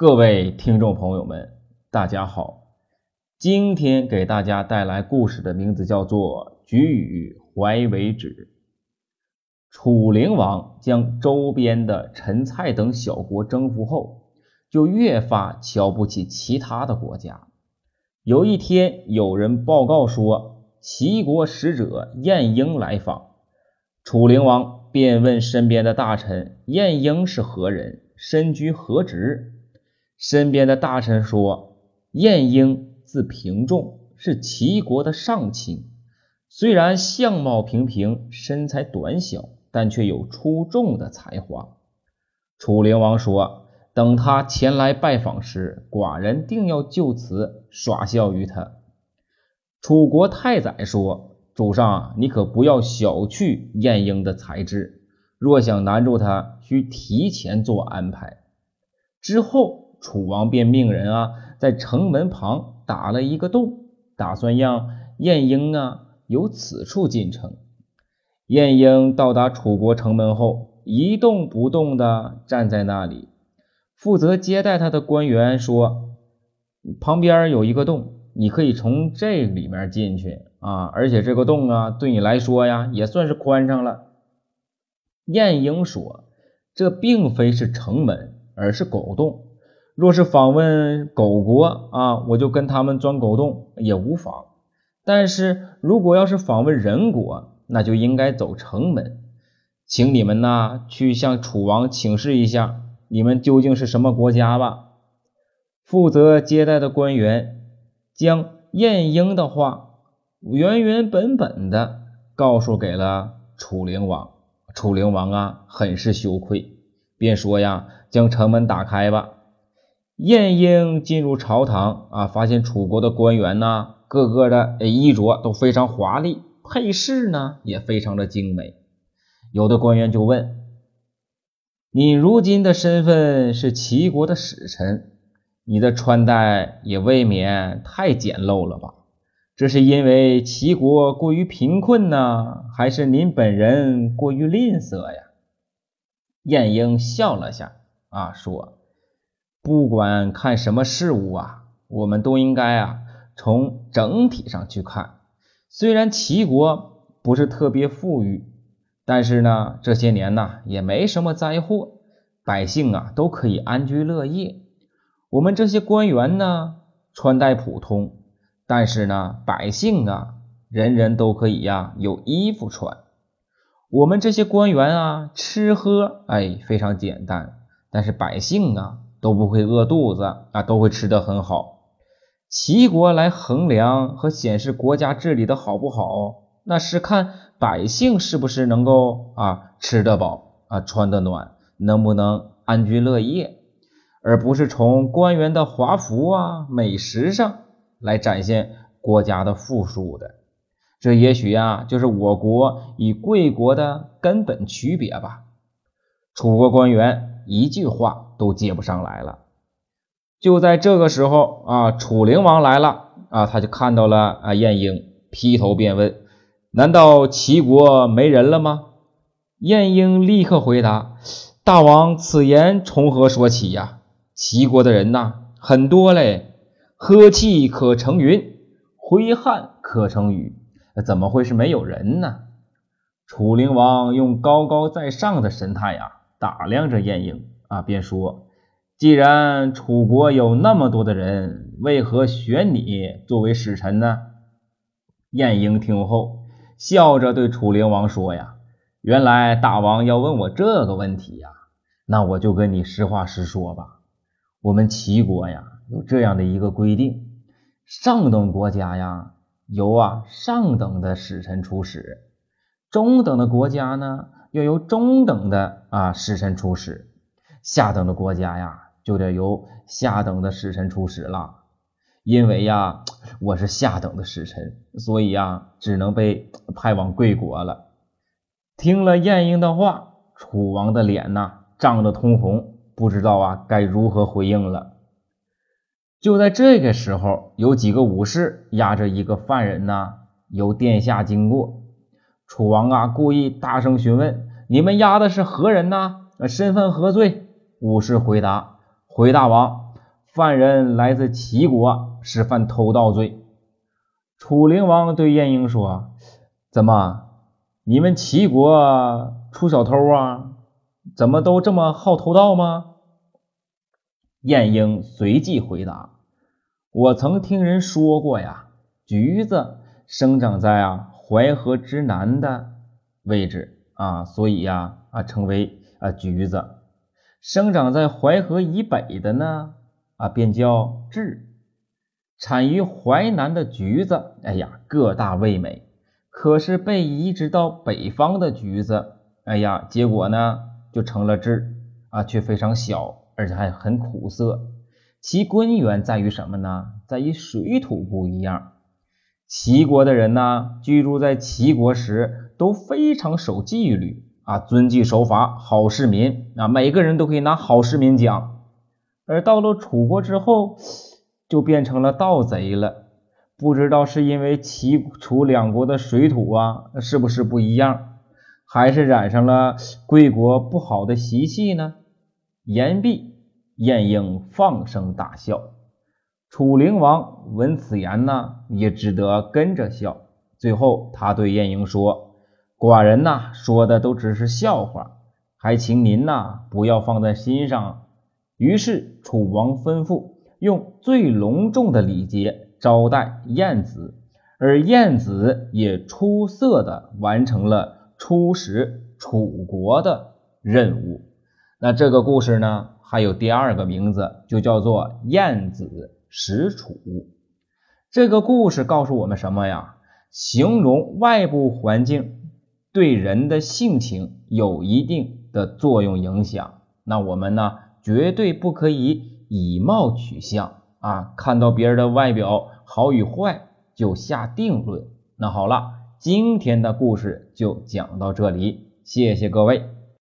各位听众朋友们，大家好。今天给大家带来故事的名字叫做《举与怀为止》。楚灵王将周边的陈蔡等小国征服后，就越发瞧不起其他的国家。有一天，有人报告说，齐国使者晏婴来访。楚灵王便问身边的大臣：“晏婴是何人？身居何职？”身边的大臣说：“晏婴字平仲，是齐国的上卿。虽然相貌平平，身材短小，但却有出众的才华。”楚灵王说：“等他前来拜访时，寡人定要就此耍笑于他。”楚国太宰说：“主上，你可不要小觑晏婴的才智，若想难住他，需提前做安排。”之后。楚王便命人啊，在城门旁打了一个洞，打算让晏婴啊由此处进城。晏婴到达楚国城门后，一动不动地站在那里。负责接待他的官员说：“旁边有一个洞，你可以从这里面进去啊，而且这个洞啊，对你来说呀，也算是宽敞了。”晏婴说：“这并非是城门，而是狗洞。”若是访问狗国啊，我就跟他们钻狗洞也无妨。但是如果要是访问人国，那就应该走城门。请你们呐去向楚王请示一下，你们究竟是什么国家吧。负责接待的官员将晏婴的话原原本本的告诉给了楚灵王。楚灵王啊，很是羞愧，便说呀：“将城门打开吧。”晏婴进入朝堂啊，发现楚国的官员呢，个个的衣着都非常华丽，配饰呢也非常的精美。有的官员就问：“你如今的身份是齐国的使臣，你的穿戴也未免太简陋了吧？这是因为齐国过于贫困呢，还是您本人过于吝啬呀？”晏婴笑了下啊，说。不管看什么事物啊，我们都应该啊从整体上去看。虽然齐国不是特别富裕，但是呢这些年呢也没什么灾祸，百姓啊都可以安居乐业。我们这些官员呢穿戴普通，但是呢百姓啊人人都可以呀有衣服穿。我们这些官员啊吃喝哎非常简单，但是百姓啊。都不会饿肚子啊，都会吃得很好。齐国来衡量和显示国家治理的好不好，那是看百姓是不是能够啊吃得饱啊穿得暖，能不能安居乐业，而不是从官员的华服啊美食上来展现国家的富庶的。这也许呀，就是我国与贵国的根本区别吧。楚国官员一句话。都接不上来了。就在这个时候啊，楚灵王来了啊，他就看到了啊晏婴，劈头便问：“难道齐国没人了吗？”晏婴立刻回答：“大王，此言从何说起呀？齐国的人呐，很多嘞，呵气可成云，挥汗可成雨，怎么会是没有人呢？”楚灵王用高高在上的神态呀，打量着晏婴。啊，便说：“既然楚国有那么多的人，为何选你作为使臣呢？”晏婴听后，笑着对楚灵王说：“呀，原来大王要问我这个问题呀，那我就跟你实话实说吧。我们齐国呀，有这样的一个规定：上等国家呀，由啊上等的使臣出使；中等的国家呢，要由中等的啊使臣出使。”下等的国家呀，就得由下等的使臣出使了。因为呀，我是下等的使臣，所以呀，只能被派往贵国了。听了晏婴的话，楚王的脸呐涨得通红，不知道啊该如何回应了。就在这个时候，有几个武士押着一个犯人呐由殿下经过。楚王啊，故意大声询问：“你们押的是何人呐？身份何罪？”武士回答：“回大王，犯人来自齐国，是犯偷盗罪。楚灵王对晏婴说：“怎么，你们齐国出小偷啊？怎么都这么好偷盗吗？”晏婴随即回答：“我曾听人说过呀，橘子生长在啊淮河之南的位置啊，所以呀啊称为啊橘子；生长在淮河以北的呢啊便叫枳。产于淮南的橘子，哎呀个大味美，可是被移植到北方的橘子，哎呀结果呢就成了枳啊，却非常小。”而且还很苦涩，其根源在于什么呢？在于水土不一样。齐国的人呢，居住在齐国时都非常守纪律啊，遵纪守法，好市民啊，每个人都可以拿好市民奖。而到了楚国之后，就变成了盗贼了。不知道是因为齐楚两国的水土啊，是不是不一样，还是染上了贵国不好的习气呢？言毕。晏婴放声大笑，楚灵王闻此言呢，也只得跟着笑。最后，他对晏婴说：“寡人呐，说的都只是笑话，还请您呐不要放在心上。”于是，楚王吩咐用最隆重的礼节招待晏子，而晏子也出色的完成了出使楚国的任务。那这个故事呢？还有第二个名字，就叫做晏子使楚。这个故事告诉我们什么呀？形容外部环境对人的性情有一定的作用影响。那我们呢，绝对不可以以貌取相啊！看到别人的外表好与坏就下定论。那好了，今天的故事就讲到这里，谢谢各位。